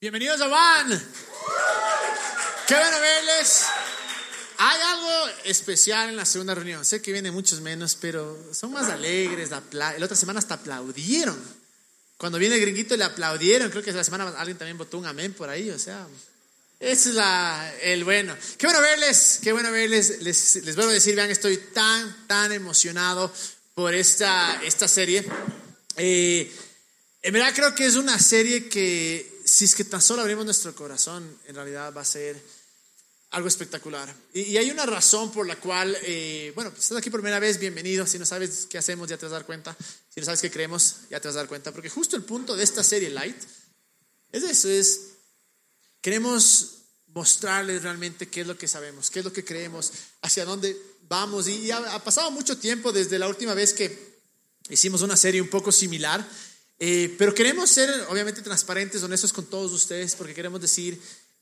Bienvenidos a Van. Qué bueno verles. Hay algo especial en la segunda reunión. Sé que vienen muchos menos, pero son más alegres. La, otra semana hasta aplaudieron. Cuando viene el gringuito le aplaudieron. Creo que la semana alguien también votó un amén por ahí. O sea, ese es la, el bueno. Qué bueno verles. Qué bueno verles. Les, les vuelvo a decir, vean, estoy tan, tan emocionado por esta, esta serie. Eh, en verdad creo que es una serie que si es que tan solo abrimos nuestro corazón, en realidad va a ser algo espectacular. Y, hay una razón por la cual, eh, bueno, si estás aquí por primera vez, bienvenido. Si no sabes qué hacemos, ya te vas a dar cuenta. Si no sabes qué creemos, ya te vas a dar cuenta. Porque justo el punto de esta serie Light es eso, es, queremos mostrarles realmente qué es lo que sabemos, qué es lo que creemos, hacia dónde vamos. Y, ha pasado mucho tiempo desde la última vez que hicimos una serie un poco similar. Eh, pero queremos ser, obviamente, transparentes, honestos con todos ustedes, porque queremos decir,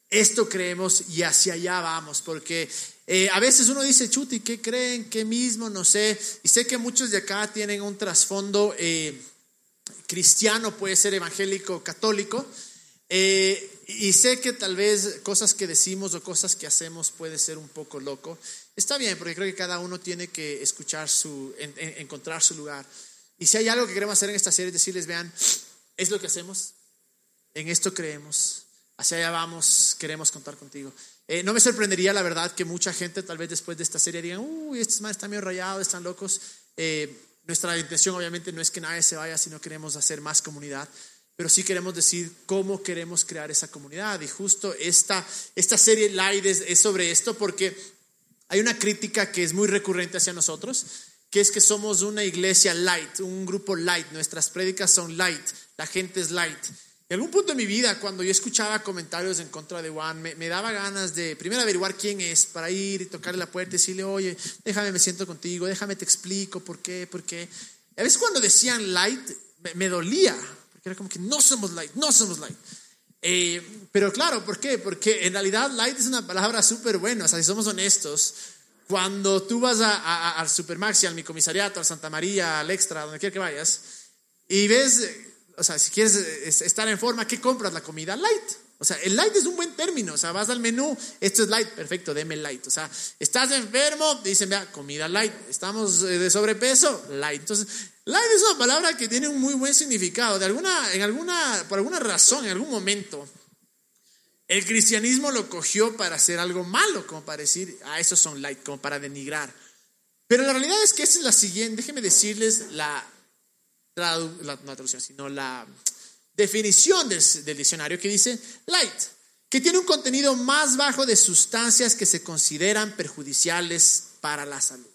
esto creemos y hacia allá vamos, porque eh, a veces uno dice, chuti, ¿qué creen? ¿Qué mismo? No sé. Y sé que muchos de acá tienen un trasfondo eh, cristiano, puede ser evangélico, católico. y sé que tal vez cosas que decimos o cosas que hacemos puede ser un poco loco. Está bien, porque creo que cada uno tiene que escuchar su, encontrar su lugar. Y si hay algo que queremos hacer en esta serie, es decirles, vean, es lo que hacemos, en esto creemos, hacia allá vamos, queremos contar contigo. Eh, no me sorprendería, la verdad, que mucha gente tal vez después de esta serie digan, uy, estos más están medio rayados, están locos. Eh, nuestra intención obviamente no es que nadie se vaya, sino queremos hacer más comunidad, pero sí queremos decir cómo queremos crear esa comunidad. Y justo esta, esta serie Light es sobre esto porque hay una crítica que es muy recurrente hacia nosotros que es que somos una iglesia light, un grupo light, nuestras prédicas son light, la gente es light. En algún punto de mi vida, cuando yo escuchaba comentarios en contra de Juan, me, daba ganas de primero averiguar quién es, para ir y tocarle la puerta y decirle, oye, déjame, me siento contigo, déjame, te explico por qué, por qué. A veces cuando decían light, me, dolía, porque era como que no somos light, no somos light. Eh, pero claro, ¿por qué? Porque en realidad light es una palabra súper buena, o sea, si somos honestos, cuando tú vas a, al Supermaxi, al mi comisariato, al Santa María, al Extra, donde quiera que vayas, y ves, o sea, si quieres estar en forma, ¿qué compras? La comida light. O sea, el light es un buen término. O sea, vas al menú, esto es light, perfecto, deme light. O sea, estás enfermo, dicen, vea, comida light. Estamos eh, de sobrepeso, light. Entonces, light es una palabra que tiene un muy buen significado. De alguna, en alguna, por alguna razón, en algún momento, el cristianismo lo cogió para hacer algo malo, como para decir, ah, esos son light, como para denigrar. Pero la realidad es que esa es la siguiente, déjenme decirles la, traducción, sino la definición del, del diccionario que dice light, que tiene un contenido más bajo de sustancias que se consideran perjudiciales para la salud.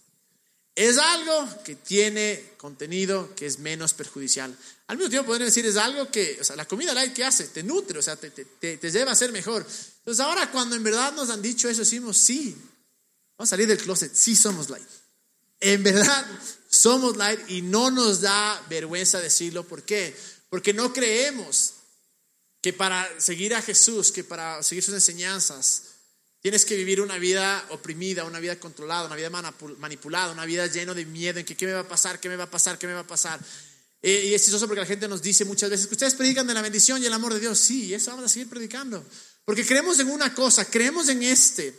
Es algo que tiene contenido que es menos perjudicial. Al mismo tiempo podrían decir, es algo que, o sea, la comida light que hace, te nutre, o sea, te, te, te, lleva a ser mejor. Entonces ahora cuando en verdad nos han dicho eso, decimos, sí, vamos a salir del closet, sí somos light. En verdad somos light y no nos da vergüenza decirlo. ¿Por qué? Porque no creemos que para seguir a Jesús, que para seguir sus enseñanzas, Tienes que vivir una vida oprimida, una vida controlada, una vida manipulada, una vida llena de miedo en que qué me va a pasar, qué me va a pasar, qué me va a pasar. Eh, y es chistoso porque la gente nos dice muchas veces que ustedes predican de la bendición y el amor de Dios. Sí, eso vamos a seguir predicando. Porque creemos en una cosa, creemos en este,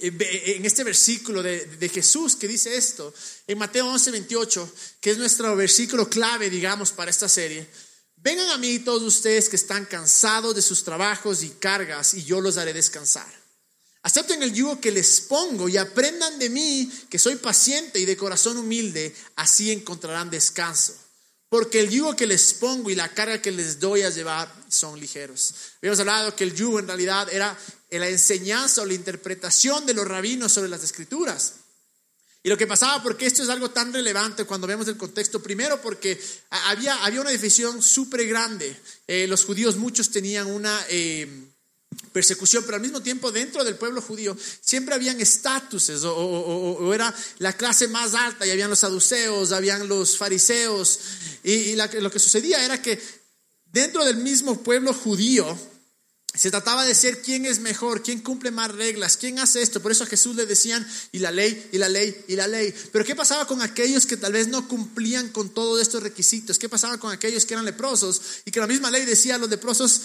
en este versículo de, de Jesús que dice esto, en Mateo 11, 28, que es nuestro versículo clave, digamos, para esta serie. Vengan a mí todos ustedes que están cansados de sus trabajos y cargas y yo los haré descansar. Acepten el yugo que les pongo y aprendan de mí que soy paciente y de corazón humilde, así encontrarán descanso. Porque el yugo que les pongo y la carga que les doy a llevar son ligeros. Habíamos hablado que el yugo en realidad era la enseñanza o la interpretación de los rabinos sobre las escrituras. Y lo que pasaba, porque esto es algo tan relevante cuando vemos el contexto, primero porque había, había una división súper grande. Eh, los judíos muchos tenían una... Eh, persecución, pero al mismo tiempo dentro del pueblo judío siempre habían estatuses o, era la clase más alta y habían los saduceos, habían los fariseos y, lo que sucedía era que dentro del mismo pueblo judío se trataba de ser quién es mejor, quién cumple más reglas, quién hace esto. Por eso a Jesús le decían, y la ley, y la ley, y la ley. Pero ¿qué pasaba con aquellos que tal vez no cumplían con todos estos requisitos? ¿Qué pasaba con aquellos que eran leprosos y que la misma ley decía a los leprosos,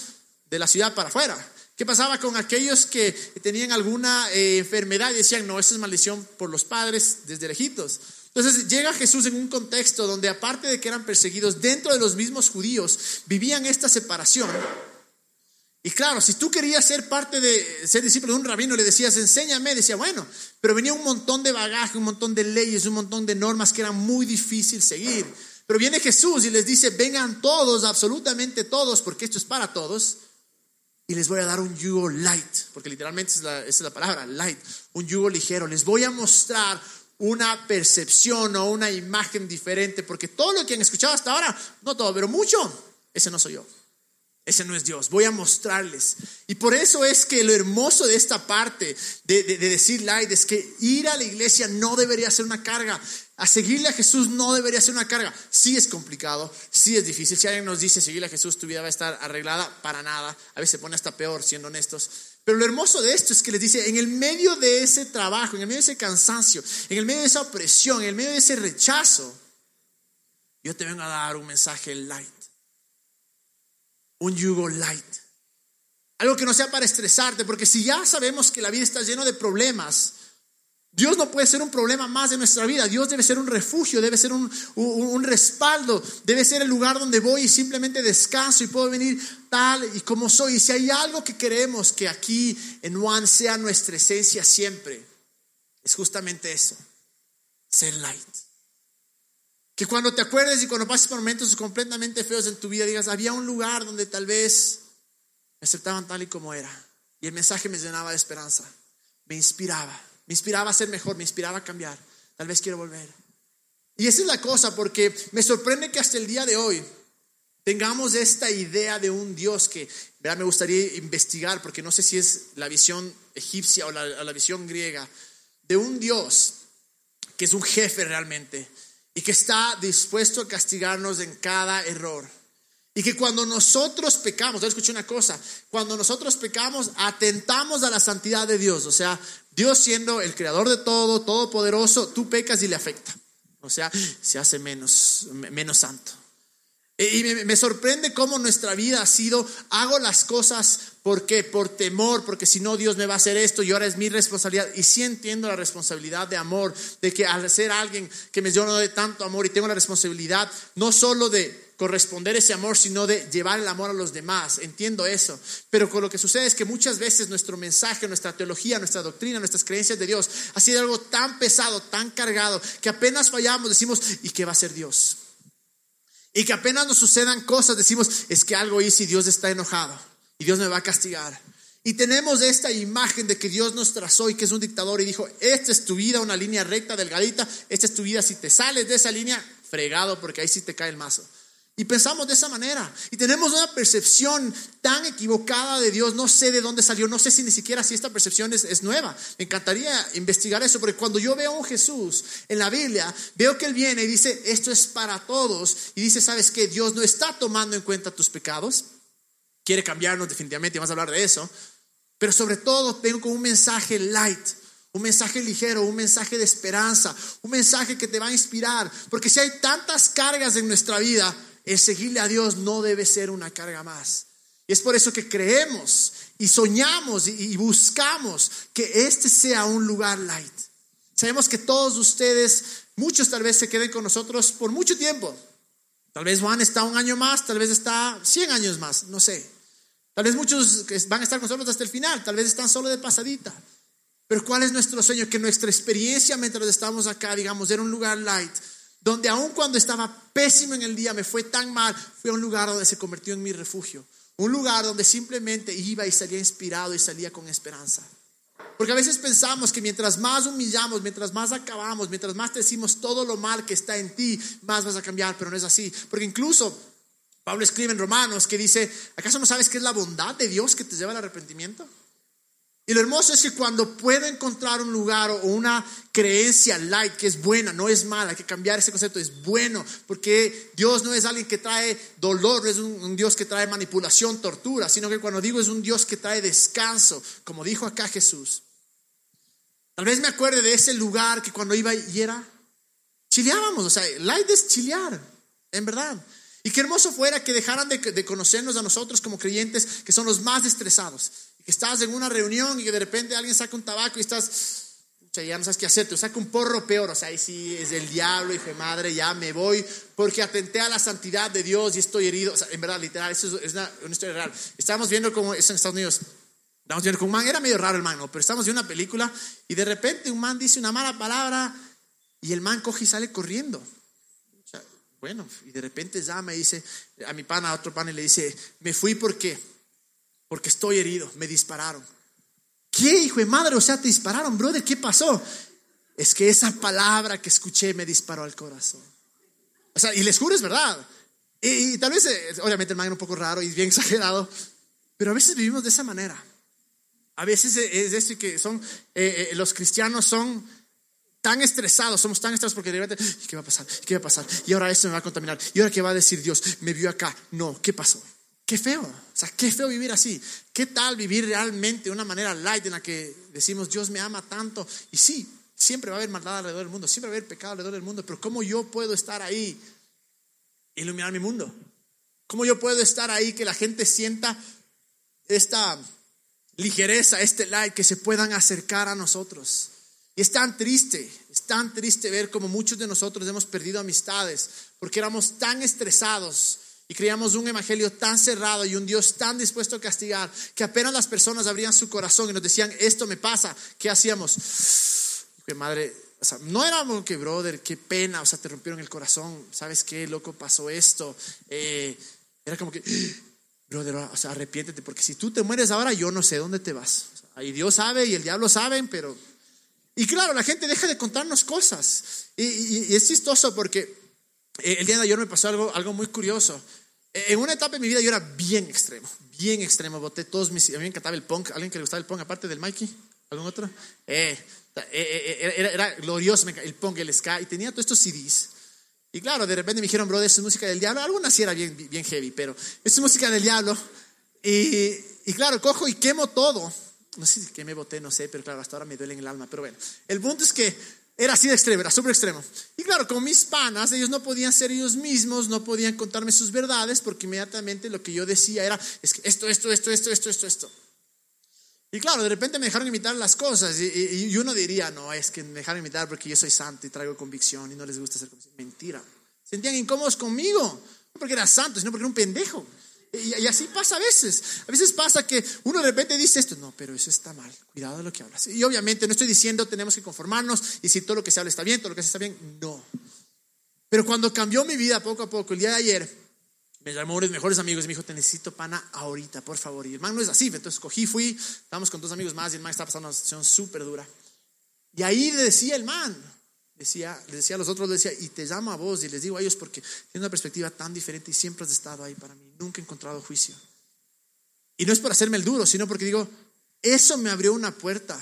de la ciudad para afuera. ¿Qué pasaba con aquellos que tenían alguna eh, enfermedad y decían, no, esa es maldición por los padres desde lejitos? Entonces llega Jesús en un contexto donde aparte de que eran perseguidos dentro de los mismos judíos, vivían esta separación. Y claro, si tú querías ser parte de ser discípulo de un rabino, le decías, enséñame, decía, bueno, pero venía un montón de bagaje, un montón de leyes, un montón de normas que eran muy difícil seguir. Pero viene Jesús y les dice, vengan todos, absolutamente todos, porque esto es para todos, y les voy a dar un yugo light, porque literalmente es la, palabra, light, un yugo ligero. Les voy a mostrar una percepción o una imagen diferente, porque todo lo que han escuchado hasta ahora, no todo, pero mucho, ese no soy yo. Ese no es Dios. Voy a mostrarles. Y por eso es que lo hermoso de esta parte de, decir light es que ir a la iglesia no debería ser una carga. A seguirle a Jesús no debería ser una carga. Sí es complicado, sí es difícil. Si alguien nos dice seguirle a Jesús, tu vida va a estar arreglada, para nada. A veces se pone hasta peor, siendo honestos. Pero lo hermoso de esto es que les dice, en el medio de ese trabajo, en el medio de ese cansancio, en el medio de esa opresión, en el medio de ese rechazo, yo te vengo a dar un mensaje light un yugo light. Algo que no sea para estresarte, porque si ya sabemos que la vida está llena de problemas, Dios no puede ser un problema más de nuestra vida. Dios debe ser un refugio, debe ser un, un, respaldo, debe ser el lugar donde voy y simplemente descanso y puedo venir tal y como soy. Y si hay algo que queremos que aquí en One sea nuestra esencia siempre, es justamente eso, ser light. Que cuando te acuerdes y cuando pases por momentos completamente feos en tu vida, digas, había un lugar donde tal vez me aceptaban tal y como era. Y el mensaje me llenaba de esperanza, me inspiraba, me inspiraba a ser mejor, me inspiraba a cambiar. Tal vez quiero volver. Y esa es la cosa, porque me sorprende que hasta el día de hoy tengamos esta idea de un Dios que me gustaría investigar, porque no sé si es la visión egipcia o la, visión griega, de un Dios que es un jefe realmente, y que está dispuesto a castigarnos en cada error. Y que cuando nosotros pecamos, escuché una cosa, cuando nosotros pecamos atentamos a la santidad de Dios, o sea, Dios siendo el creador de todo, todopoderoso, tú pecas y le afecta. O sea, se hace menos, menos santo. Y me, sorprende cómo nuestra vida ha sido, hago las cosas ¿por qué? Por temor, porque si no Dios me va a hacer esto y ahora es mi responsabilidad. Y sí entiendo la responsabilidad de amor, de que al ser alguien que me lleno de tanto amor y tengo la responsabilidad no solo de corresponder ese amor, sino de llevar el amor a los demás. Entiendo eso. Pero con lo que sucede es que muchas veces nuestro mensaje, nuestra teología, nuestra doctrina, nuestras creencias de Dios ha sido algo tan pesado, tan cargado, que apenas fallamos decimos, ¿y qué va a ser Dios? Y que apenas nos sucedan cosas, decimos, es que algo hice y Dios está enojado y Dios me va a castigar. Y tenemos esta imagen de que Dios nos trazó y que es un dictador y dijo, esta es tu vida, una línea recta, delgadita, esta es tu vida, si te sales de esa línea, fregado, porque ahí sí te cae el mazo. Y pensamos de esa manera. Y tenemos una percepción tan equivocada de Dios. No sé de dónde salió. No sé si ni siquiera si esta percepción es, es, nueva. Me encantaría investigar eso. Porque cuando yo veo a un Jesús en la Biblia, veo que Él viene y dice, esto es para todos. Y dice, ¿sabes qué? Dios no está tomando en cuenta tus pecados. Quiere cambiarnos definitivamente y vamos a hablar de eso. Pero sobre todo tengo un mensaje light. Un mensaje ligero, un mensaje de esperanza, un mensaje que te va a inspirar. Porque si hay tantas cargas en nuestra vida, el seguirle a Dios no debe ser una carga más. Y es por eso que creemos y soñamos y buscamos que este sea un lugar light. Sabemos que todos ustedes, muchos tal vez se queden con nosotros por mucho tiempo. Tal vez Juan está un año más, tal vez está 100 años más, no sé. Tal vez muchos van a estar con nosotros hasta el final, tal vez están solo de pasadita. Pero ¿cuál es nuestro sueño? Que nuestra experiencia mientras estamos acá, digamos, era un lugar light, donde aun cuando estaba pésimo en el día, me fue tan mal, fue un lugar donde se convirtió en mi refugio. Un lugar donde simplemente iba y salía inspirado y salía con esperanza. Porque a veces pensamos que mientras más humillamos, mientras más acabamos, mientras más te decimos todo lo mal que está en ti, más vas a cambiar, pero no es así. Porque incluso Pablo escribe en Romanos que dice, ¿acaso no sabes qué es la bondad de Dios que te lleva al arrepentimiento? Y lo hermoso es que cuando puedo encontrar un lugar o una creencia light que es buena, no es mala, hay que cambiar ese concepto, es bueno, porque Dios no es alguien que trae dolor, no es un, Dios que trae manipulación, tortura, sino que cuando digo es un Dios que trae descanso, como dijo acá Jesús. Tal vez me acuerde de ese lugar que cuando iba y era, chileábamos, o sea, light es chilear, en verdad. Y qué hermoso fuera que dejaran de, conocernos a nosotros como creyentes, que son los más estresados. Estás en una reunión y que de repente alguien saca un tabaco y estás, ya no sabes qué hacer, te saca un porro peor, o sea, ahí sí es del diablo, hijo de madre, ya me voy, porque atenté a la santidad de Dios y estoy herido. O sea, en verdad, literal, eso es una, historia real. Estábamos viendo como eso en Estados Unidos. Estábamos viendo como un man, era medio raro el man, ¿no? pero estábamos viendo una película y de repente un man dice una mala palabra y el man coge y sale corriendo. Bueno, y de repente llama y dice a mi pana, a otro pana, y le dice, me fui porque, porque estoy herido, me dispararon. ¿Qué, hijo de madre? O sea, te dispararon, brother, ¿qué pasó? Es que esa palabra que escuché me disparó al corazón. O sea, y les juro, es verdad. Y, tal vez, eh, obviamente el man era un poco raro y bien exagerado, pero a veces vivimos de esa manera. A veces es decir que son, eh, eh, los cristianos son tan estresados, somos tan estresados porque de repente, ¿qué va a pasar? ¿Qué va a pasar? Y ahora esto me va a contaminar. ¿Y ahora qué va a decir Dios? Me vio acá. No, ¿qué pasó? Qué feo. O sea, qué feo vivir así. ¿Qué tal vivir realmente de una manera light en la que decimos, Dios me ama tanto? Y sí, siempre va a haber maldad alrededor del mundo, siempre va a haber pecado alrededor del mundo, pero ¿cómo yo puedo estar ahí e iluminar mi mundo? ¿Cómo yo puedo estar ahí que la gente sienta esta ligereza, este light, que se puedan acercar a nosotros? Y es tan triste, es tan triste ver como muchos de nosotros hemos perdido amistades porque éramos tan estresados y creíamos un evangelio tan cerrado y un Dios tan dispuesto a castigar que apenas las personas abrían su corazón y nos decían, esto me pasa, ¿qué hacíamos? Que madre, o sea, no éramos que, brother, qué pena, o sea, te rompieron el corazón, ¿sabes qué, loco, pasó esto? Eh, era como que, brother, o sea, arrepiéntete, porque si tú te mueres ahora, yo no sé dónde te vas. ahí Dios sabe y el diablo saben, pero y claro, la gente deja de contarnos cosas. Y, es chistoso porque el día de ayer me pasó algo, algo muy curioso. Eh, en una etapa de mi vida yo era bien extremo, bien extremo. Boté todos mis. A mí me encantaba el punk. ¿Alguien que le gustaba el punk aparte del Mikey? ¿Algún otro? Eh, era, era, glorioso el punk, el ska. Y tenía todos estos CDs. Y claro, de repente me dijeron, bro, es música del diablo. Algunas sí era bien, bien heavy, pero es música del diablo. Y, y claro, cojo y quemo todo no sé que me boté, no sé, pero claro, hasta ahora me duele en el alma. Pero bueno, el punto es que era así de extremo, era súper extremo. Y claro, con mis panas, ellos no podían ser ellos mismos, no podían contarme sus verdades, porque inmediatamente lo que yo decía era, es que esto, esto, esto, esto, esto, esto, esto. Y claro, de repente me dejaron imitar las cosas y, uno diría, no, es que me dejaron imitar porque yo soy santo y traigo convicción y no les gusta ser convicción. Mentira. Sentían incómodos conmigo, no porque era santo, sino porque era un pendejo. Y, así pasa a veces. A veces pasa que uno de repente dice esto, no, pero eso está mal, cuidado de lo que hablas. Y obviamente no estoy diciendo tenemos que conformarnos y si todo lo que se habla está bien, todo lo que se está bien, no. Pero cuando cambió mi vida poco a poco, el día de ayer, me llamó uno de mis mejores amigos y me dijo, te necesito pana ahorita, por favor. Y el man no es así, entonces cogí, fui, estábamos con dos amigos más y el man estaba pasando una situación súper dura. Y ahí le decía el man, decía, decía a los otros, decía, y te llamo a vos y les digo a ellos porque tiene una perspectiva tan diferente y siempre has estado ahí para mí, nunca he encontrado juicio. Y no es por hacerme el duro, sino porque digo, eso me abrió una puerta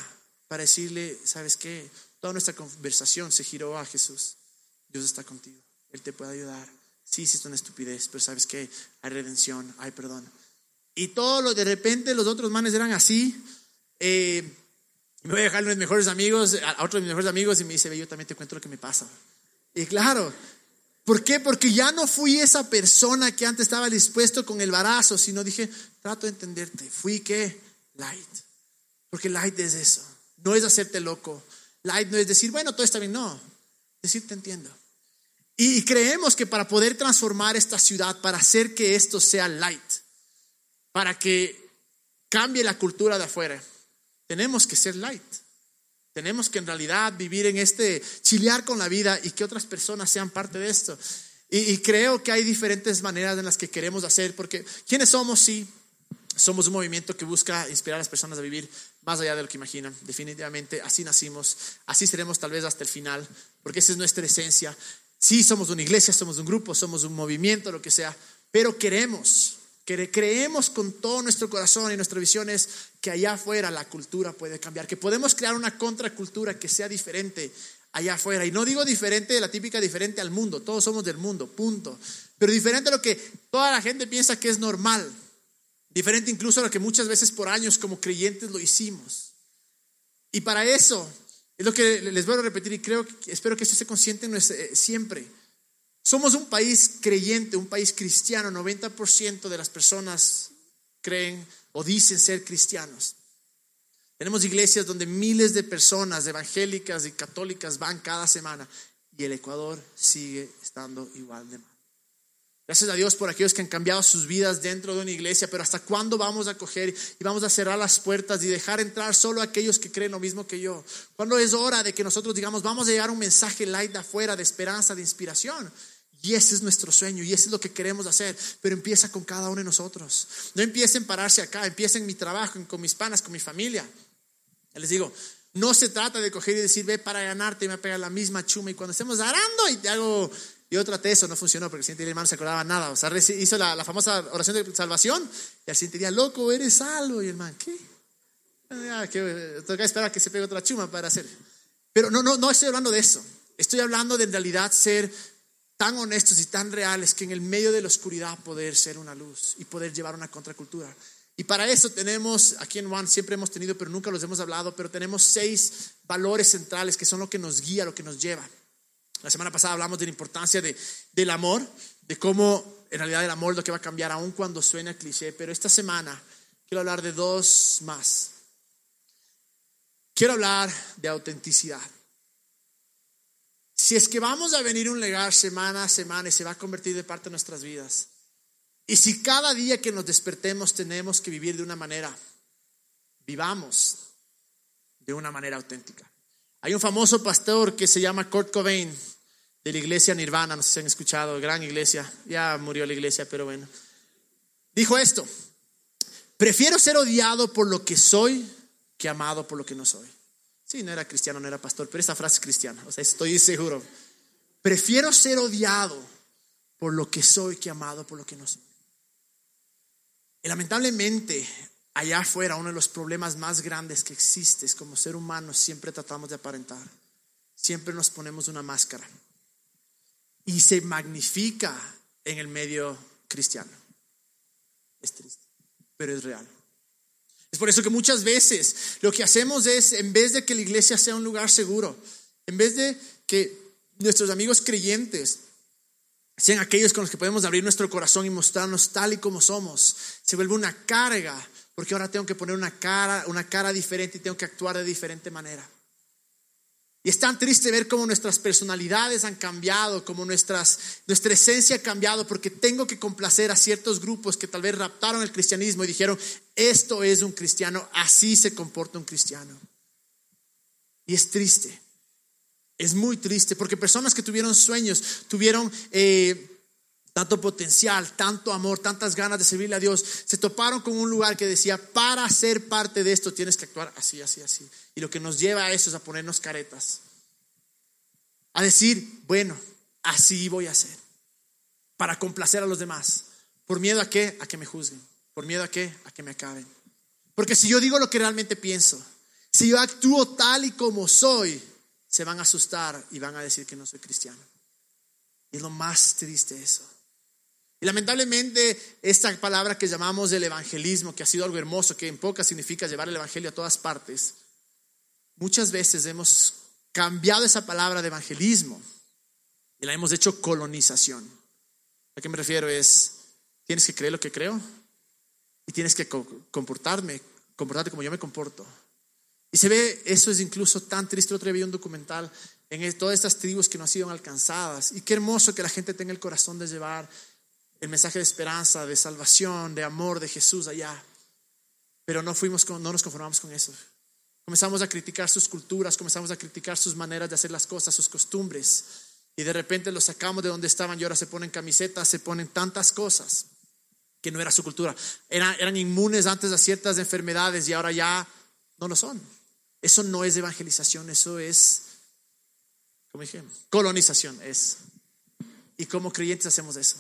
para decirle, ¿sabes qué? Toda nuestra conversación se giró a Jesús. Dios está contigo, Él te puede ayudar. Sí, sí, es una estupidez, pero ¿sabes qué? Hay redención, hay perdón. Y todo lo de repente los otros manes eran así. Eh, me voy a dejar a mis mejores amigos, a otro de mis mejores amigos, y me dice, ve, yo también te cuento lo que me pasa. Y claro, ¿por qué? Porque ya no fui esa persona que antes estaba dispuesto con el barazo, sino dije, trato de entenderte. Fui que light. Porque light es eso. No es hacerte loco. Light no es decir, bueno, todo está bien. No, decir te entiendo. Y creemos que para poder transformar esta ciudad, para hacer que esto sea light, para que cambie la cultura de afuera, tenemos que ser light. Tenemos que en realidad vivir en este chilear con la vida y que otras personas sean parte de esto. Y, creo que hay diferentes maneras en las que queremos hacer, porque ¿quiénes somos? Sí, somos un movimiento que busca inspirar a las personas a vivir más allá de lo que imaginan. Definitivamente, así nacimos, así seremos tal vez hasta el final, porque esa es nuestra esencia. Sí, somos una iglesia, somos un grupo, somos un movimiento, lo que sea, pero queremos que creemos con todo nuestro corazón y nuestra visión es que allá afuera la cultura puede cambiar, que podemos crear una contracultura que sea diferente allá afuera. Y no digo diferente de la típica diferente al mundo, todos somos del mundo, punto. Pero diferente a lo que toda la gente piensa que es normal. Diferente incluso a lo que muchas veces por años como creyentes lo hicimos. Y para eso es lo que les voy a repetir y creo, espero que esto se consciente siempre. Somos un país creyente, un país cristiano. 90% de las personas creen o dicen ser cristianos. Tenemos iglesias donde miles de personas evangélicas y católicas van cada semana y el Ecuador sigue estando igual de mal. Gracias a Dios por aquellos que han cambiado sus vidas dentro de una iglesia, pero ¿hasta cuándo vamos a coger y vamos a cerrar las puertas y dejar entrar solo a aquellos que creen lo mismo que yo? ¿Cuándo es hora de que nosotros digamos, vamos a llegar un mensaje light de afuera, de esperanza, de inspiración? Y ese es nuestro sueño y ese es lo que queremos hacer, pero empieza con cada uno de nosotros. No empiecen a pararse acá, empiecen en mi trabajo, con mis panas, con mi familia. les digo, no se trata de coger y decir, ve para ganarte y me pega la misma chuma y cuando estemos arando y te hago y otra eso no funcionó porque el siguiente el hermano se acordaba nada. O sea, hizo la, famosa oración de salvación y al siguiente loco, eres salvo. Y el hermano, ¿qué? Ah, que, toca esperar a que se pegue otra chuma para hacer. Pero no, no, no estoy hablando de eso. Estoy hablando de en realidad ser tan honestos y tan reales que en el medio de la oscuridad poder ser una luz y poder llevar una contracultura. Y para eso tenemos, aquí en One siempre hemos tenido, pero nunca los hemos hablado, pero tenemos seis valores centrales que son lo que nos guía, lo que nos lleva. La semana pasada hablamos de la importancia de, del amor, de cómo en realidad el amor es lo que va a cambiar, aun cuando suena cliché. Pero esta semana quiero hablar de dos más. Quiero hablar de autenticidad. Si es que vamos a venir un legar semana a semana y se va a convertir de parte de nuestras vidas, y si cada día que nos despertemos tenemos que vivir de una manera, vivamos de una manera auténtica. Hay un famoso pastor que se llama Kurt Cobain de la iglesia Nirvana, no sé si han escuchado, gran iglesia, ya murió la iglesia, pero bueno. Dijo esto, prefiero ser odiado por lo que soy que amado por lo que no soy. Sí, no era cristiano, no era pastor, pero esta frase es cristiana, o sea, estoy seguro. Prefiero ser odiado por lo que soy que amado por lo que no soy. Y lamentablemente allá afuera uno de los problemas más grandes que existe es como ser humanos siempre tratamos de aparentar, siempre nos ponemos una máscara y se magnifica en el medio cristiano. Es triste, pero es real. Es por eso que muchas veces lo que hacemos es, en vez de que la iglesia sea un lugar seguro, en vez de que nuestros amigos creyentes sean aquellos con los que podemos abrir nuestro corazón y mostrarnos tal y como somos, se vuelve una carga porque ahora tengo que poner una cara, una cara diferente y tengo que actuar de diferente manera. Y es tan triste ver cómo nuestras personalidades han cambiado, cómo nuestras, nuestra esencia ha cambiado, porque tengo que complacer a ciertos grupos que tal vez raptaron el cristianismo y dijeron, esto es un cristiano, así se comporta un cristiano. Y es triste, es muy triste, porque personas que tuvieron sueños, tuvieron... Eh, tanto potencial, tanto amor, tantas ganas de servirle a Dios, se toparon con un lugar que decía, para ser parte de esto tienes que actuar así, así, así. Y lo que nos lleva a eso es a ponernos caretas. A decir, bueno, así voy a hacer. Para complacer a los demás. ¿Por miedo a qué? A que me juzguen. ¿Por miedo a qué? A que me acaben. Porque si yo digo lo que realmente pienso, si yo actúo tal y como soy, se van a asustar y van a decir que no soy cristiano. Y es lo más triste eso. Y lamentablemente esta palabra que llamamos el evangelismo, que ha sido algo hermoso, que en pocas significa llevar el evangelio a todas partes, muchas veces hemos cambiado esa palabra de evangelismo y la hemos hecho colonización. ¿A qué me refiero? Es, tienes que creer lo que creo y tienes que comportarme, comportarte como yo me comporto. Y se ve, eso es incluso tan triste. Otro día vi un documental en todas estas tribus que no han sido alcanzadas. Y qué hermoso que la gente tenga el corazón de llevar el mensaje de esperanza, de salvación, de amor de Jesús allá. Pero no fuimos no nos conformamos con eso. Comenzamos a criticar sus culturas, comenzamos a criticar sus maneras de hacer las cosas, sus costumbres. Y de repente los sacamos de donde estaban y ahora se ponen camisetas, se ponen tantas cosas que no era su cultura. Eran, eran inmunes antes a ciertas enfermedades y ahora ya no lo son. Eso no es evangelización, eso es, como dije, colonización es. Y como creyentes hacemos eso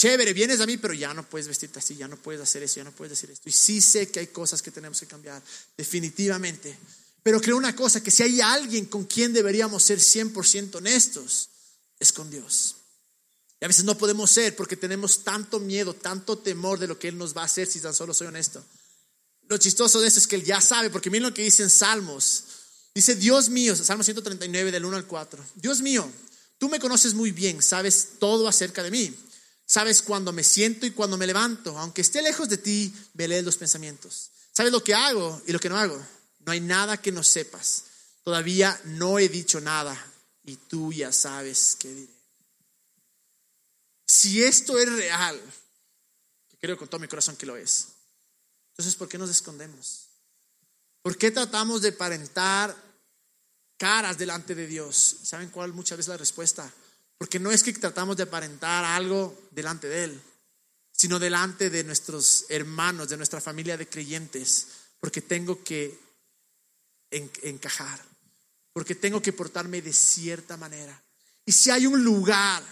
chévere, vienes a mí, pero ya no puedes vestirte así, ya no puedes hacer eso, ya no puedes decir esto. Y sí sé que hay cosas que tenemos que cambiar, definitivamente. Pero creo una cosa, que si hay alguien con quien deberíamos ser 100% honestos, es con Dios. Y a veces no podemos ser porque tenemos tanto miedo, tanto temor de lo que Él nos va a hacer si tan solo soy honesto. Lo chistoso de eso es que Él ya sabe, porque miren lo que dice en Salmos. Dice, Dios mío, Salmo 139 del 1 al 4. Dios mío, tú me conoces muy bien, sabes todo acerca de mí. Sabes cuando me siento y cuando me levanto. Aunque esté lejos de ti, me los pensamientos. Sabes lo que hago y lo que no hago. No hay nada que no sepas. Todavía no he dicho nada y tú ya sabes qué diré. Si esto es real, que creo con todo mi corazón que lo es, entonces ¿por qué nos escondemos? ¿Por qué tratamos de parentar caras delante de Dios? ¿Saben cuál muchas veces la respuesta? Porque no es que tratamos de aparentar algo delante de Él, sino delante de nuestros hermanos, de nuestra familia de creyentes, porque tengo que encajar, porque tengo que portarme de cierta manera. Y si hay un lugar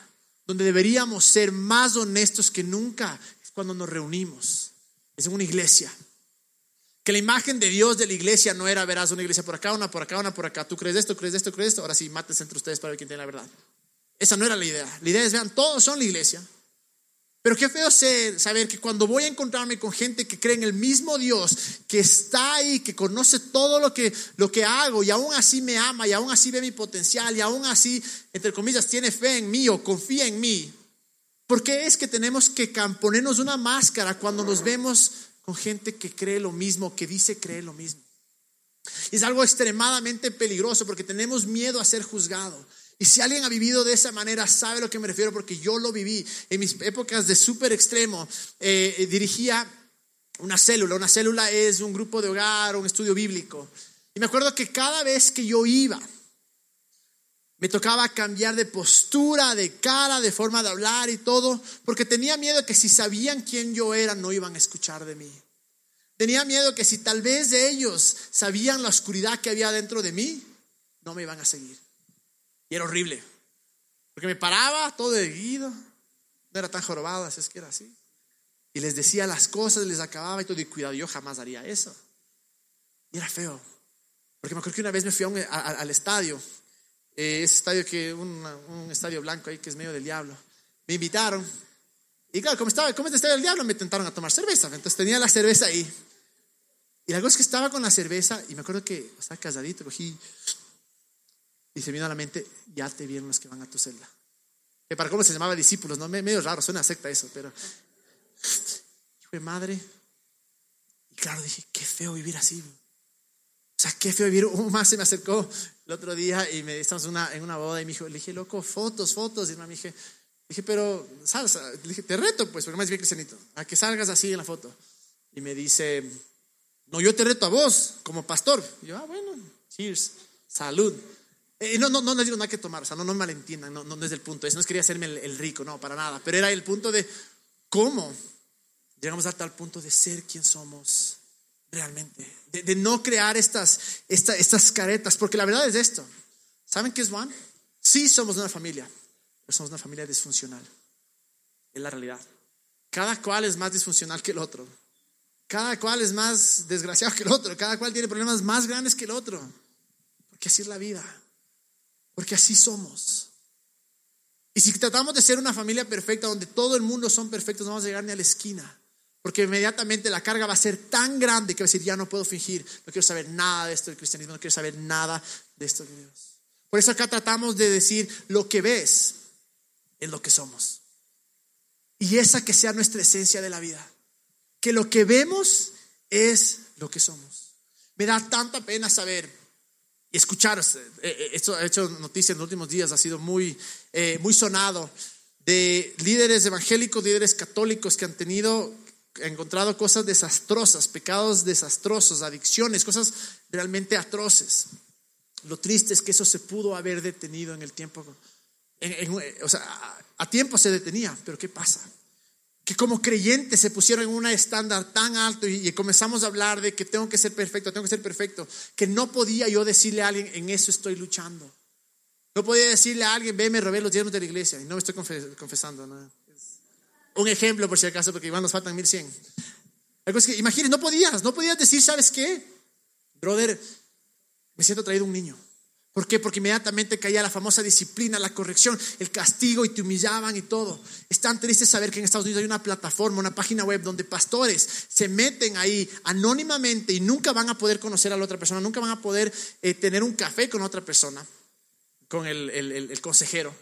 donde deberíamos ser más honestos que nunca, es cuando nos reunimos, es en una iglesia. Que la imagen de Dios de la iglesia no era, verás, una iglesia por acá, una por acá, una por acá. Tú crees esto, crees esto, crees esto. Ahora sí, mates entre ustedes para ver quién tiene la verdad. Esa no era la idea. La idea es, vean, todos son la iglesia. Pero qué feo ser, saber que cuando voy a encontrarme con gente que cree en el mismo Dios, que está ahí, que conoce todo lo que, lo que hago y aún así me ama y aún así ve mi potencial y aún así, entre comillas, tiene fe en mí o confía en mí. ¿Por qué es que tenemos que ponernos una máscara cuando nos vemos con gente que cree lo mismo, que dice cree lo mismo. es algo extremadamente peligroso porque tenemos miedo a ser juzgado. Y si alguien ha vivido de esa manera, sabe a lo que me refiero porque yo lo viví. En mis épocas de súper extremo, eh, dirigía una célula. Una célula es un grupo de hogar, un estudio bíblico. Y me acuerdo que cada vez que yo iba, me tocaba cambiar de postura, de cara, de forma de hablar y todo, porque tenía miedo que si sabían quién yo era, no iban a escuchar de mí. Tenía miedo que si tal vez ellos sabían la oscuridad que había dentro de mí, no me iban a seguir. Y era horrible, porque me paraba todo erguido, no era tan jorobado, así es que era así. Y les decía las cosas, les acababa y todo, y cuidado, yo jamás haría eso. Y era feo, porque me acuerdo que una vez me fui al estadio eh, ese estadio que, un, estadio blanco ahí que es medio del diablo. Me invitaron. Y claro, como estaba, como es estadio del diablo, me tentaron a tomar cerveza. Entonces tenía la cerveza ahí. Y la cosa es que estaba con la cerveza y me acuerdo que estaba casadito, cogí y se vino a la mente, ya te vieron los que van a tu celda. Para cómo se llamaba discípulos, ¿no? Medio raro, suena secta eso, pero... Hijo madre. Y claro, dije, qué feo vivir así. O sea, qué feo vivir. Un más se me acercó el otro día y me estamos una, en una boda y me dijo, le dije, loco, fotos, fotos. Y me dije, dije, pero, ¿sabes? Le dije, te reto, pues, porque más bien cristianito, a que salgas así en la foto. Y me dice, no, yo te reto a vos, como pastor. Y yo, ah, bueno, cheers, salud. Eh, no, no, no les digo nada que tomar, o sea, no, no malentiendan, no, no, es el punto, eso no es quería hacerme el, rico, no, para nada, pero era el punto de cómo llegamos a tal punto de ser quien somos realmente de, no crear estas, estas caretas, porque la verdad es esto. ¿Saben qué es Juan? Sí somos una familia, pero somos una familia disfuncional. Es la realidad. Cada cual es más disfuncional que el otro. Cada cual es más desgraciado que el otro. Cada cual tiene problemas más grandes que el otro. Porque así es la vida. Porque así somos. Y si tratamos de ser una familia perfecta donde todo el mundo son perfectos, no vamos a llegar ni a la esquina. Porque inmediatamente la carga va a ser tan grande que va a decir, ya no puedo fingir, no quiero saber nada de esto del cristianismo, no quiero saber nada de esto de Dios. Por eso acá tratamos de decir, lo que ves es lo que somos. Y esa que sea nuestra esencia de la vida. Que lo que vemos es lo que somos. Me da tanta pena saber escuchar, eh, eh, esto ha hecho noticia en los últimos días, ha sido muy, eh, muy sonado, de líderes evangélicos, líderes católicos que han tenido encontrado cosas desastrosas, pecados desastrosos, adicciones, cosas realmente atroces. Lo triste es que eso se pudo haber detenido en el tiempo. o sea, a, tiempo se detenía, pero ¿qué pasa? Que como creyentes se pusieron en un estándar tan alto y, comenzamos a hablar de que tengo que ser perfecto, tengo que ser perfecto, que no podía yo decirle a alguien, en eso estoy luchando. No podía decirle a alguien, ve, me robé los diezmos de la iglesia y no me estoy confesando. un ejemplo, por si acaso, porque igual nos faltan 1100. Algo es que, imagínate, no podías, no podías decir, ¿sabes qué? Brother, me siento traído un niño. ¿Por qué? Porque inmediatamente caía la famosa disciplina, la corrección, el castigo y te humillaban y todo. Es tan triste saber que en Estados Unidos hay una plataforma, una página web donde pastores se meten ahí anónimamente y nunca van a poder conocer a la otra persona, nunca van a poder eh, tener un café con otra persona, con el consejero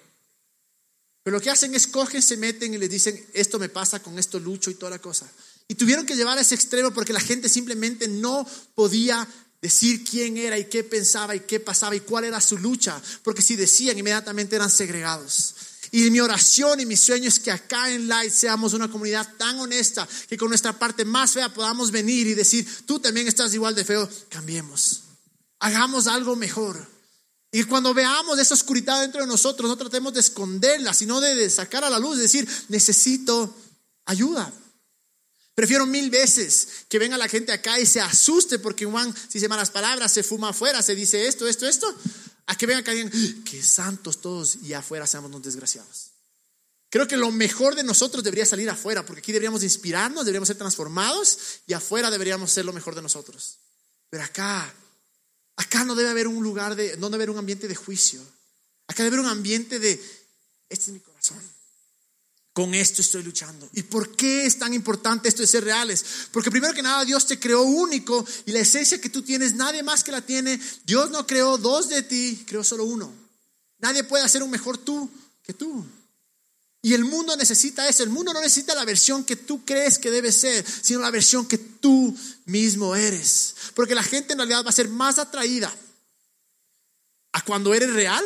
Pero lo que hacen es cogen, se meten y les dicen, esto me pasa, con esto lucho y toda la cosa. Y tuvieron que llevar a ese extremo porque la gente simplemente no podía decir quién era y qué pensaba y qué pasaba y cuál era su lucha, porque si decían inmediatamente eran segregados. Y mi oración y mi sueño es que acá en Light seamos una comunidad tan honesta que con nuestra parte más fea podamos venir y decir, tú también estás igual de feo, cambiemos, hagamos algo mejor. Y cuando veamos esa oscuridad dentro de nosotros, no tratemos de esconderla, sino de, sacar a la luz, decir, necesito ayuda. Prefiero mil veces que venga la gente acá y se asuste porque Juan, si se malas palabras, se fuma afuera, se dice esto, esto, esto, a que venga acá y digan, que santos todos y afuera seamos desgraciados. Creo que lo mejor de nosotros debería salir afuera, porque aquí deberíamos inspirarnos, deberíamos ser transformados y afuera deberíamos ser lo mejor de nosotros. Pero acá Acá no debe haber un lugar de, no debe haber un ambiente de juicio. Acá debe haber un ambiente de, este es mi corazón. Con esto estoy luchando. ¿Y por qué es tan importante esto de ser reales? Porque primero que nada Dios te creó único y la esencia que tú tienes nadie más que la tiene. Dios no creó dos de ti, creó solo uno. Nadie puede hacer un mejor tú que tú. Y el mundo necesita eso. El mundo no necesita la versión que tú crees que debe ser, sino la versión que tú mismo eres. Porque la gente en realidad va a ser más atraída a cuando eres real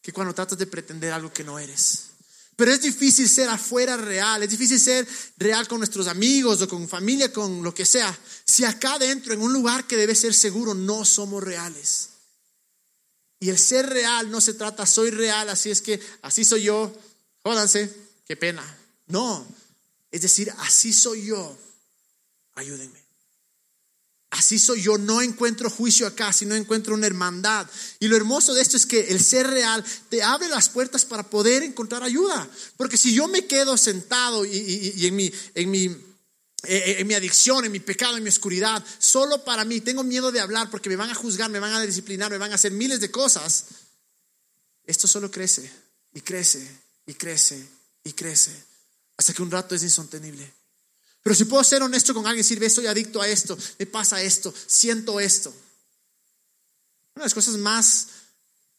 que cuando tratas de pretender algo que no eres. Pero es difícil ser afuera real, es difícil ser real con nuestros amigos o con familia, con lo que sea. Si acá adentro, en un lugar que debe ser seguro, no somos reales. Y el ser real no se trata, soy real, así es que así soy yo, jódanse, qué pena. No, es decir, así soy yo, ayúdenme. Así soy yo, no encuentro juicio acá, sino encuentro una hermandad. Y lo hermoso de esto es que el ser real te abre las puertas para poder encontrar ayuda. Porque si yo me quedo sentado y, en, mi, en, mi, eh, eh, en mi adicción, en mi pecado, en mi oscuridad, solo para mí, tengo miedo de hablar porque me van a juzgar, me van a disciplinar, me van a hacer miles de cosas, esto solo crece y crece y crece y crece hasta que un rato es insostenible. Pero si puedo ser honesto con alguien y decir, estoy adicto a esto, me pasa esto, siento esto. Una de las cosas más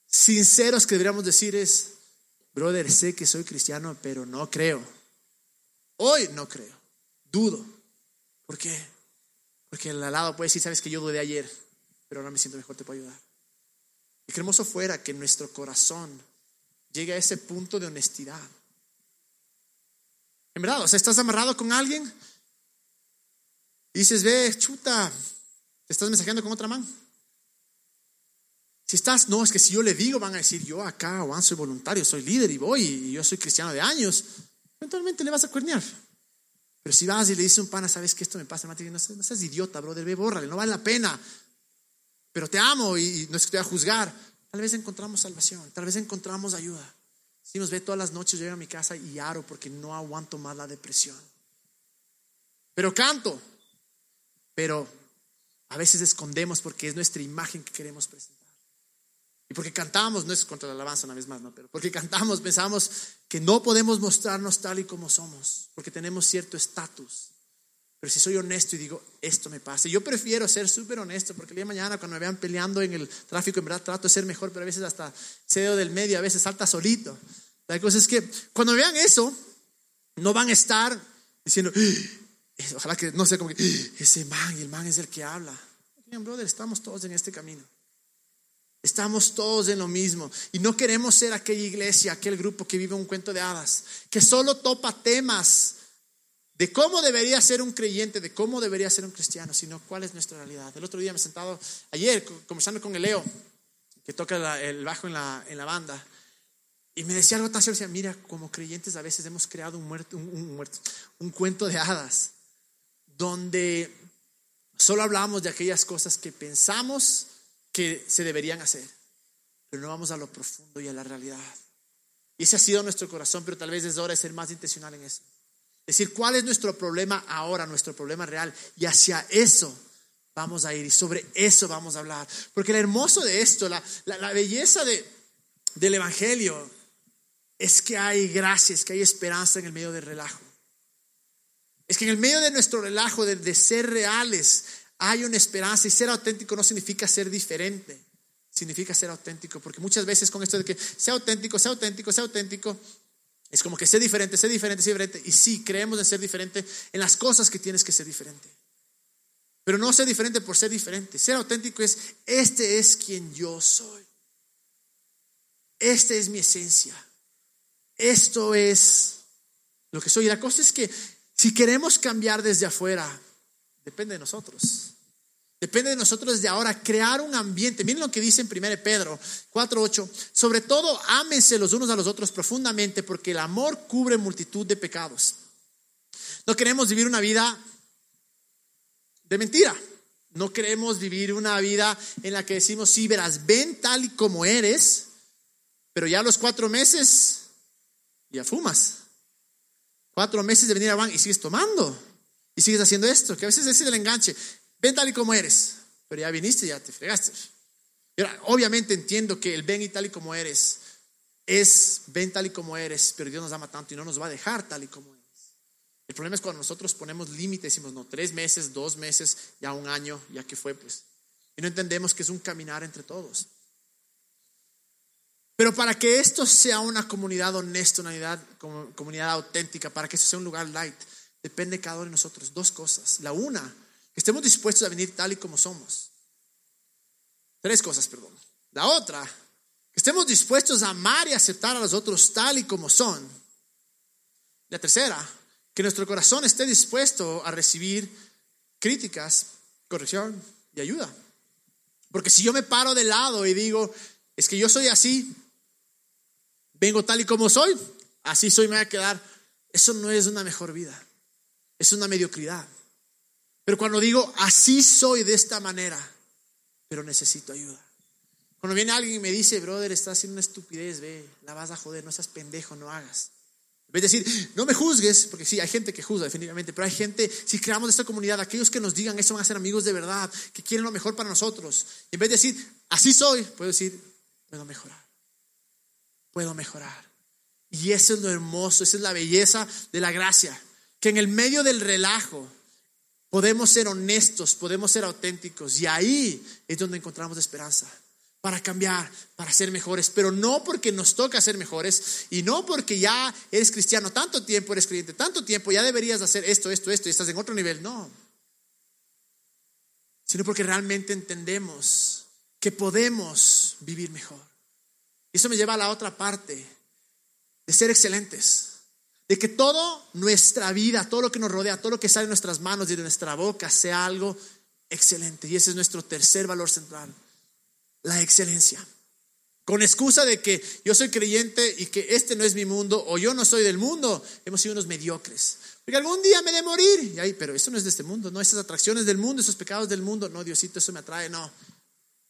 sinceros que deberíamos decir es, brother, sé que soy cristiano, pero no creo. Hoy no creo, dudo. ¿Por qué? Porque el lado puede decir, sabes que yo dudé ayer, pero ahora me siento mejor, te puedo ayudar. Y qué hermoso fuera que nuestro corazón llegue a ese punto de honestidad. En verdad, o sea, estás amarrado con alguien dices, ve, chuta, te estás mensajeando con otra mano. Si estás, no, es que si yo le digo, van a decir, yo acá, Juan, soy voluntario, soy líder y voy, y yo soy cristiano de años, eventualmente le vas a cuernear. Pero si vas y le dices un pana, sabes que esto me pasa, no seas, idiota, brother, ve, bórrale, no vale la pena. Pero te amo y no es que te voy a juzgar. Tal vez encontramos salvación, tal vez encontramos ayuda. Si nos ve todas las noches, llego a mi casa y aro porque no aguanto más la depresión. Pero canto, pero a veces escondemos porque es nuestra imagen que queremos presentar. Y porque cantamos, no es contra la alabanza una vez más, no, pero porque cantamos pensamos que no podemos mostrarnos tal y como somos, porque tenemos cierto estatus. Pero si soy honesto y digo, esto me pasa, yo prefiero ser súper honesto, porque el día de mañana cuando me vean peleando en el tráfico, en verdad trato de ser mejor, pero a veces hasta cedo del medio, a veces salta solito. La cosa es que cuando vean eso, no van a estar diciendo, ah, ojalá que no sé como que ah, ese man, el man es el que habla. Bien, brother, estamos todos en este camino. Estamos todos en lo mismo. Y no queremos ser aquella iglesia, aquel grupo que vive un cuento de hadas, que solo topa temas de cómo debería ser un creyente, de cómo debería ser un cristiano, sino cuál es nuestra realidad. El otro día me he sentado, ayer, conversando con el Leo, que toca el bajo en la, en la banda, y me decía algo tan serio, decía, mira, como creyentes a veces hemos creado un, muerto, un, muerto, un cuento de hadas, donde solo hablamos de aquellas cosas que pensamos que se deberían hacer, pero no vamos a lo profundo y a la realidad. Y ese ha sido nuestro corazón, pero tal vez es hora de ser más intencional en eso decir, ¿cuál es nuestro problema ahora, nuestro problema real? Y hacia eso vamos a ir y sobre eso vamos a hablar. Porque lo hermoso de esto, la, belleza de, del Evangelio, es que hay gracias, que hay esperanza en el medio del relajo. Es que en el medio de nuestro relajo, de, ser reales, hay una esperanza y ser auténtico no significa ser diferente, significa ser auténtico. Porque muchas veces con esto de que sea auténtico, sea auténtico, sea auténtico, Es como que sé diferente, sé diferente, sé diferente. Y sí, creemos en ser diferente en las cosas que tienes que ser diferente. Pero no ser diferente por ser diferente. Ser auténtico es, este es quien yo soy. Esta es mi esencia. Esto es lo que soy. Y la cosa es que si queremos cambiar desde afuera, depende de nosotros. Depende de nosotros desde ahora crear un ambiente. Miren lo que dice en 1 Pedro 4:8. Sobre todo, ámense los unos a los otros profundamente porque el amor cubre multitud de pecados. No queremos vivir una vida de mentira. No queremos vivir una vida en la que decimos, sí, verás, ven tal y como eres, pero ya los cuatro meses ya fumas. Cuatro meses de venir a Juan y sigues tomando. Y sigues haciendo esto, que a veces es el enganche. Ven tal y como eres, pero ya viniste, ya te fregaste. obviamente entiendo que el ven y tal y como eres es ven tal y como eres, pero Dios nos ama tanto y no nos va a dejar tal y como eres. El problema es cuando nosotros ponemos límites, decimos, no, tres meses, dos meses, ya un año, ya que fue, pues. Y no entendemos que es un caminar entre todos. Pero para que esto sea una comunidad honesta, una unidad, comunidad auténtica, para que esto sea un lugar light, depende de cada uno de nosotros. Dos cosas. La una, que estemos dispuestos a venir tal y como somos. Tres cosas, perdón. La otra, que estemos dispuestos a amar y aceptar a los otros tal y como son. La tercera, que nuestro corazón esté dispuesto a recibir críticas, corrección y ayuda. Porque si yo me paro de lado y digo, es que yo soy así, vengo tal y como soy, así soy, me voy a quedar, eso no es una mejor vida, es una mediocridad. Pero cuando digo, así soy de esta manera, pero necesito ayuda. Cuando viene alguien y me dice, brother, estás haciendo una estupidez, ve, la vas a joder, no seas pendejo, no hagas. En vez de decir, no me juzgues, porque sí, hay gente que juzga definitivamente, pero hay gente, si creamos esta comunidad, aquellos que nos digan eso van a ser amigos de verdad, que quieren lo mejor para nosotros. en vez de decir, así soy, puedo decir, puedo mejorar, puedo mejorar. Y eso es lo hermoso, esa es la belleza de la gracia, que en el medio del relajo, Podemos ser honestos, podemos ser auténticos y ahí es donde encontramos esperanza para cambiar, para ser mejores, pero no porque nos toca ser mejores y no porque ya eres cristiano tanto tiempo, eres creyente tanto tiempo, ya deberías hacer esto, esto, esto y estás en otro nivel, no. Sino porque realmente entendemos que podemos vivir mejor. Y eso me lleva a la otra parte, de ser excelentes de que toda nuestra vida, todo lo que nos rodea, todo lo que sale de nuestras manos y de nuestra boca sea algo excelente. Y ese es nuestro tercer valor central, la excelencia. Con excusa de que yo soy creyente y que este no es mi mundo o yo no soy del mundo, hemos sido unos mediocres. Porque algún día me de morir. Y ahí, pero eso no es de este mundo, no esas atracciones del mundo, esos pecados del mundo. No, Diosito, eso me atrae, no.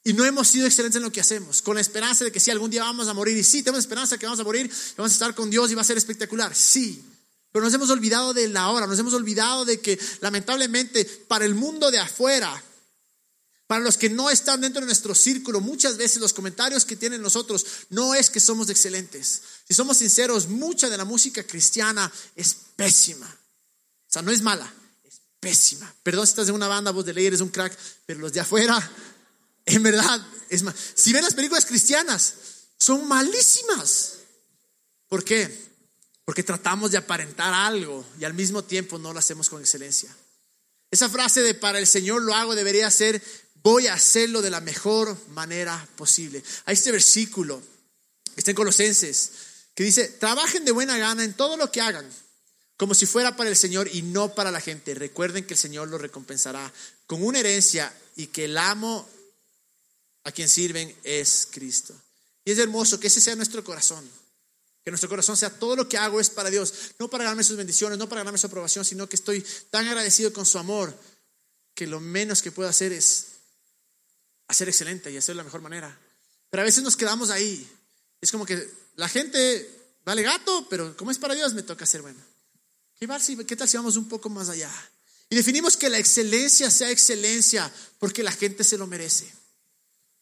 Y no hemos sido excelentes en lo que hacemos, con la esperanza de que sí, algún día vamos a morir. Y sí, tenemos esperanza de que vamos a morir, vamos a estar con Dios y va a ser espectacular. Sí, pero nos hemos olvidado de la hora, nos hemos olvidado de que lamentablemente para el mundo de afuera, para los que no están dentro de nuestro círculo, muchas veces los comentarios que tienen nosotros no es que somos excelentes. Si somos sinceros, mucha de la música cristiana es pésima. O sea, no es mala, es pésima. Perdón si estás en una banda, vos de ley eres un crack, pero los de afuera en verdad, es más, si ven las películas cristianas, son malísimas. ¿Por qué? Porque tratamos de aparentar algo y al mismo tiempo no lo hacemos con excelencia. Esa frase de para el Señor lo hago debería ser voy a hacerlo de la mejor manera posible. Hay este versículo que está en Colosenses que dice, trabajen de buena gana en todo lo que hagan, como si fuera para el Señor y no para la gente. Recuerden que el Señor lo recompensará con una herencia y que el amo a quien sirven es Cristo. Y es hermoso que ese sea nuestro corazón. Que nuestro corazón sea todo lo que hago es para Dios, no para ganarme sus bendiciones, no para ganarme su aprobación, sino que estoy tan agradecido con su amor que lo menos que puedo hacer es hacer excelente y hacer de la mejor manera. Pero a veces nos quedamos ahí. Es como que la gente vale gato, pero como es para Dios me toca ser bueno. ¿Qué, ¿Qué tal si vamos un poco más allá? Y definimos que la excelencia sea excelencia porque la gente se lo merece.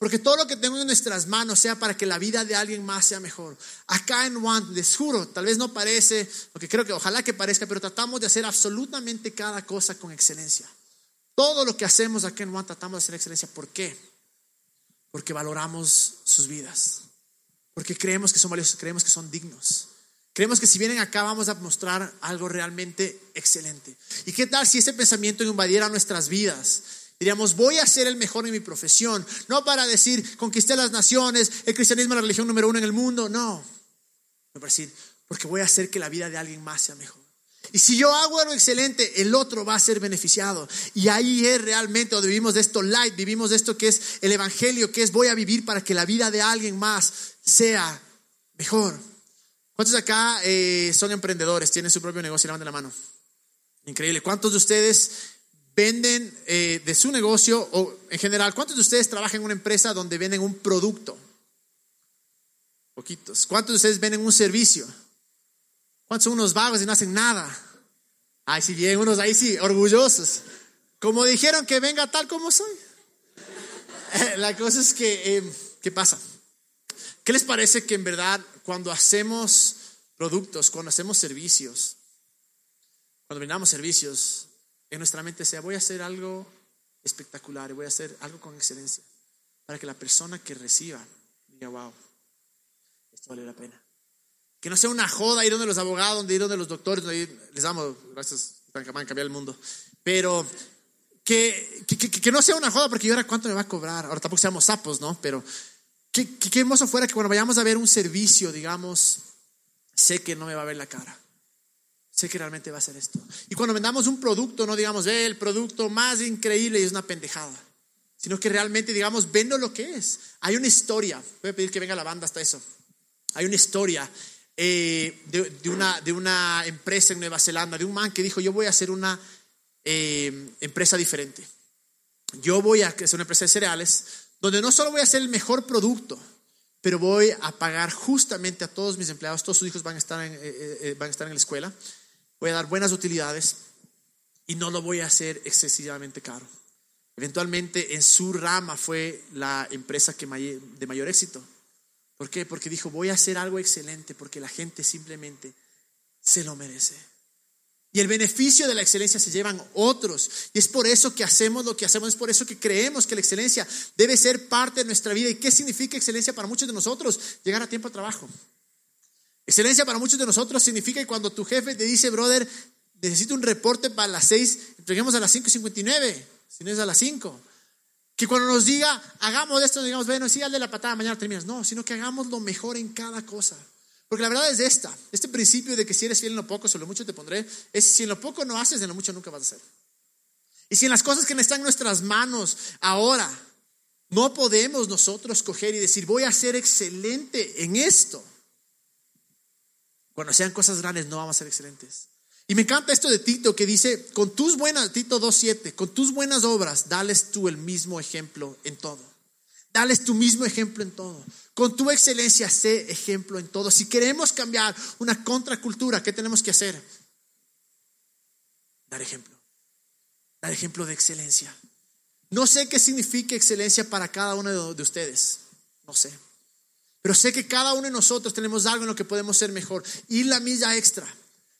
Porque todo lo que tenemos en nuestras manos sea para que la vida de alguien más sea mejor. Acá en One, les juro, tal vez no parece, porque creo que ojalá que parezca, pero tratamos de hacer absolutamente cada cosa con excelencia. Todo lo que hacemos acá en One tratamos de hacer excelencia. ¿Por qué? Porque valoramos sus vidas. Porque creemos que son valiosos, creemos que son dignos. Creemos que si vienen acá vamos a mostrar algo realmente excelente. ¿Y qué tal si ese pensamiento invadiera nuestras vidas? Diríamos, voy a ser el mejor en mi profesión, no para decir, conquisté las naciones, el cristianismo es la religión número uno en el mundo, no. Para decir, porque voy a hacer que la vida de alguien más sea mejor. Y si yo hago algo excelente, el otro va a ser beneficiado. Y ahí es realmente donde vivimos de esto light, vivimos de esto que es el evangelio, que es voy a vivir para que la vida de alguien más sea mejor. ¿Cuántos acá eh, son emprendedores? ¿Tienen su propio negocio? Levanten la mano. Increíble. ¿Cuántos de ustedes venden de su negocio o en general, cuántos de ustedes trabajan en una empresa donde venden un producto? Poquitos. ¿Cuántos de ustedes venden un servicio? ¿Cuántos son unos vagos y no hacen nada? Ay, sí, bien, unos ahí sí, orgullosos. Como dijeron que venga tal como soy. La cosa es que, eh, ¿qué pasa? ¿Qué les parece que en verdad cuando hacemos productos, cuando hacemos servicios, cuando brindamos servicios, en nuestra mente sea, voy a hacer algo espectacular voy a hacer algo con excelencia, para que la persona que reciba diga, wow, esto vale la pena. Que no sea una joda ir donde los abogados, donde ir donde los doctores, les amo, gracias, a cambiar el mundo, pero que, que, no sea una joda porque yo ahora cuánto me va a cobrar, ahora tampoco seamos sapos, ¿no? Pero qué hermoso fuera que cuando vayamos a ver un servicio, digamos, sé que no me va a ver la cara sé que realmente va a ser esto. Y cuando vendamos un producto, no digamos, ve el producto más increíble y es una pendejada, sino que realmente digamos, vendo lo que es. Hay una historia, voy a pedir que venga la banda hasta eso. Hay una historia eh, de, una, de una empresa en Nueva Zelanda, de un man que dijo, yo voy a hacer una eh, empresa diferente. Yo voy a hacer una empresa de cereales donde no solo voy a hacer el mejor producto, pero voy a pagar justamente a todos mis empleados, todos sus hijos van a estar eh, van a estar en la escuela, voy a dar buenas utilidades y no lo voy a hacer excesivamente caro. Eventualmente en su rama fue la empresa que de mayor éxito. ¿Por qué? Porque dijo, voy a hacer algo excelente porque la gente simplemente se lo merece. Y el beneficio de la excelencia se llevan otros. Y es por eso que hacemos lo que hacemos, es por eso que creemos que la excelencia debe ser parte de nuestra vida. ¿Y qué significa excelencia para muchos de nosotros? Llegar a tiempo al trabajo. Excelencia para muchos de nosotros significa que cuando tu jefe te dice, brother, necesito un reporte para las 6, entreguemos a las 5 y 59, si no es a las 5. Que cuando nos diga, hagamos esto, digamos, bueno, sí, hazle la patada, mañana terminas. No, sino que hagamos lo mejor en cada cosa. Porque la verdad es esta, este principio de que si eres fiel en lo poco, sobre lo mucho te pondré, es si en lo poco no haces, en lo mucho nunca vas a hacer. Y si en las cosas que están en nuestras manos ahora, no podemos nosotros coger y decir, voy a ser excelente en esto. Cuando sean cosas grandes no vamos a ser excelentes. Y me encanta esto de Tito que dice, con tus buenas, Tito 2.7, con tus buenas obras, dales tú el mismo ejemplo en todo. Dales tu mismo ejemplo en todo. Con tu excelencia, sé ejemplo en todo. Si queremos cambiar una contracultura, ¿qué tenemos que hacer? Dar ejemplo. Dar ejemplo de excelencia. No sé qué significa excelencia para cada uno de ustedes. No sé. Pero sé que cada uno de nosotros tenemos algo en lo que podemos ser mejor. Ir la milla extra.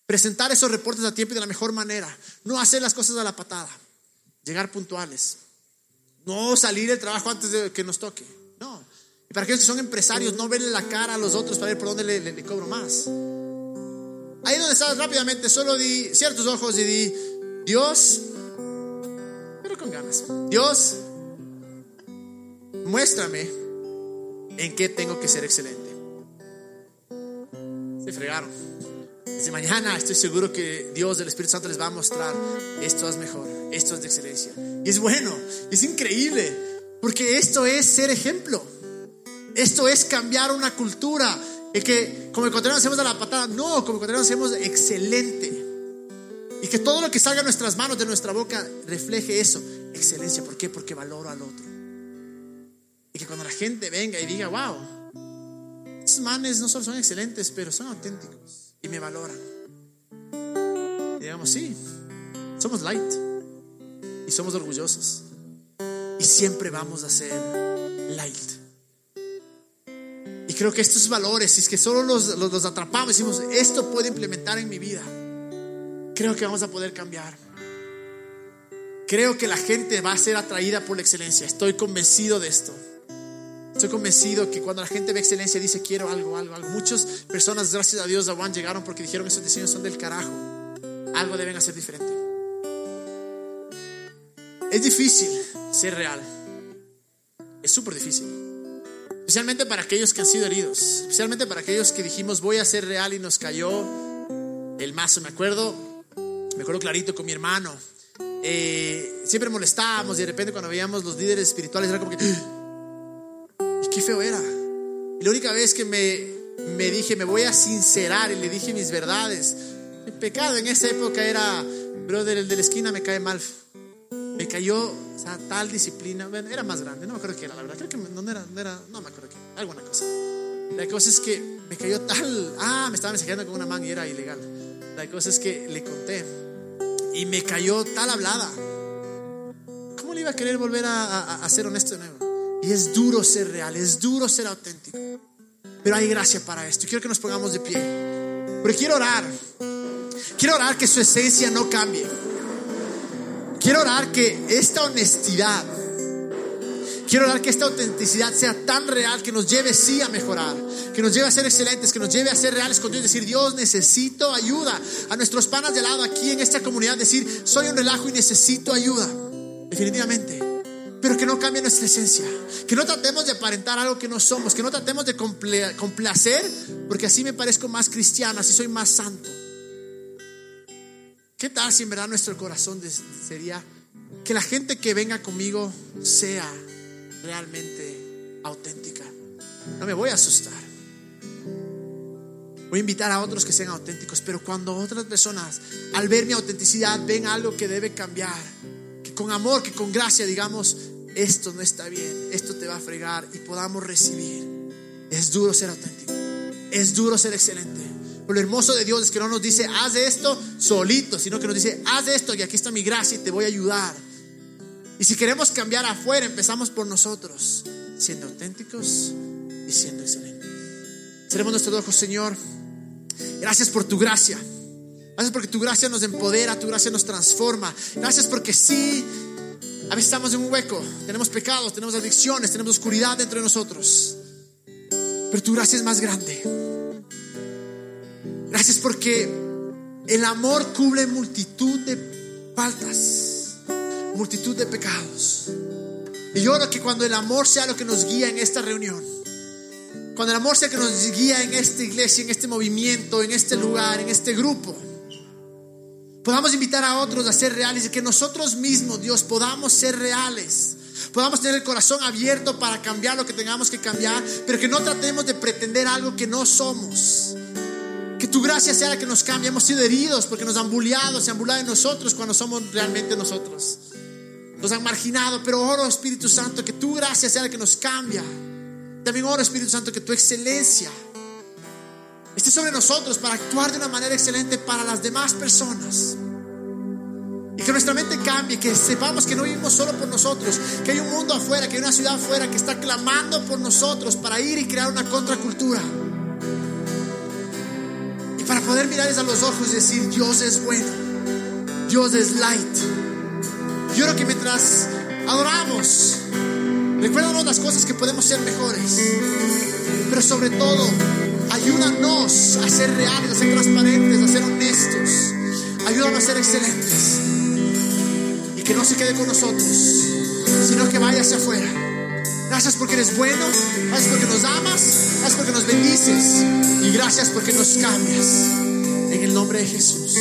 Presentar esos reportes a tiempo y de la mejor manera. No hacer las cosas a la patada. Llegar puntuales. No salir del trabajo antes de que nos toque. No. Y para aquellos que son empresarios, no verle la cara a los otros para ver por dónde le, cobro más. Ahí donde estás rápidamente, solo di ciertos ojos y di, Dios, pero con ganas. Dios, muéstrame en qué tengo que ser excelente. Se fregaron. Desde mañana estoy seguro que Dios, el Espíritu Santo, les va a mostrar esto es mejor, esto es de excelencia. Y es bueno, es increíble, porque esto es ser ejemplo. Esto es cambiar una cultura. Y que como ecuatorianos hacemos a la patada, no, como ecuatorianos hacemos excelente. Y que todo lo que salga de nuestras manos, de nuestra boca, refleje eso. Excelencia. ¿Por qué? Porque valoro al otro. Y que cuando la gente venga y diga, wow, estos manes no solo son excelentes, pero son auténticos y me valoran. Y digamos, sí, somos light y somos orgullosos. Y siempre vamos a ser light. Y creo que estos valores, si es que solo los, los, los atrapamos, decimos, esto puede implementar en mi vida, creo que vamos a poder cambiar. Creo que la gente va a ser atraída por la excelencia. Estoy convencido de esto. Estoy convencido que cuando la gente ve excelencia dice quiero algo, algo, algo. Muchas personas, gracias a Dios, a Juan llegaron porque dijeron esos diseños son del carajo. Algo deben hacer diferente. Es difícil ser real. Es súper difícil. Especialmente para aquellos que han sido heridos. Especialmente para aquellos que dijimos voy a ser real y nos cayó el mazo. Me acuerdo, me acuerdo clarito con mi hermano. Eh, siempre molestábamos y de repente cuando veíamos los líderes espirituales era como que... Qué feo era. Y la única vez que me, me dije, me voy a sincerar y le dije mis verdades. El pecado en esa época era, brother, el de la esquina me cae mal. Me cayó, o sea, tal disciplina. era más grande, no me acuerdo qué era, la verdad. Creo que no, era, no me acuerdo qué, alguna cosa. La cosa es que me cayó tal. Ah, me estaba mensajeando con una man y era ilegal. La cosa es que le conté y me cayó tal hablada. ¿Cómo le iba a querer volver a, a, ser honesto de nuevo? Y es duro ser real, es duro ser auténtico. Pero hay gracia para esto. Quiero que nos pongamos de pie. Porque quiero orar. Quiero orar que su esencia no cambie. Quiero orar que esta honestidad, quiero orar que esta autenticidad sea tan real que nos lleve sí a mejorar, que nos lleve a ser excelentes, que nos lleve a ser reales con Dios, decir, Dios, necesito ayuda. A nuestros panas de lado aquí en esta comunidad, decir, soy un relajo y necesito ayuda. Definitivamente. Pero que no cambie nuestra esencia. Que no tratemos de aparentar algo que no somos. Que no tratemos de complacer, porque así me parezco más cristiano, así soy más santo. ¿Qué tal si en verdad nuestro corazón sería que la gente que venga conmigo sea realmente auténtica? No me voy a asustar. Voy a invitar a otros que sean auténticos, pero cuando otras personas, al ver mi autenticidad, ven algo que debe cambiar, con amor, que con gracia digamos, esto no está bien, esto te va a fregar y podamos recibir. Es duro ser auténtico, es duro ser excelente lo hermoso de Dios es que no nos dice, haz esto solito, sino que nos dice, haz esto y aquí está mi gracia y te voy a ayudar. Y si queremos cambiar afuera, empezamos por nosotros, siendo auténticos y siendo excelentes. Seremos nuestros ojos, Señor. Gracias por tu gracia. Gracias porque tu gracia nos empodera, tu gracia nos transforma. Gracias porque sí, a veces estamos en un hueco, tenemos pecados, tenemos adicciones, tenemos oscuridad dentro de nosotros. Pero tu gracia es más grande. Gracias porque el amor cubre multitud de faltas, multitud de pecados. Y yo oro que cuando el amor sea lo que nos guía en esta reunión, cuando el amor sea lo que nos guía en esta iglesia, en este movimiento, en este lugar, en este grupo, podamos invitar a otros a ser reales y que nosotros mismos, Dios, podamos ser reales. Podamos tener el corazón abierto para cambiar lo que tengamos que cambiar, pero que no tratemos de pretender algo que no somos. Que tu gracia sea la que nos cambie. Hemos sido heridos porque nos han bulleado, se han burlado de nosotros cuando somos realmente nosotros. Nos han marginado, pero oro Espíritu Santo que tu gracia sea la que nos cambia. También oro Espíritu Santo que tu excelencia esté sobre nosotros para actuar de una manera excelente para las demás personas. Y que nuestra mente cambie, que sepamos que no vivimos solo por nosotros, que hay un mundo afuera, que hay una ciudad afuera que está clamando por nosotros para ir y crear una contracultura para poder mirarles a los ojos y decir, Dios es bueno, Dios es light. Yo creo que mientras adoramos, recuérdanos las cosas que podemos ser mejores, pero sobre todo, ayúdanos a ser reales, a ser transparentes, a ser honestos, ayúdanos a ser excelentes y que no se quede con nosotros, sino que vaya hacia afuera Gracias porque eres bueno, gracias porque nos amas, gracias porque nos bendices y gracias porque nos cambias. En el nombre de Jesús.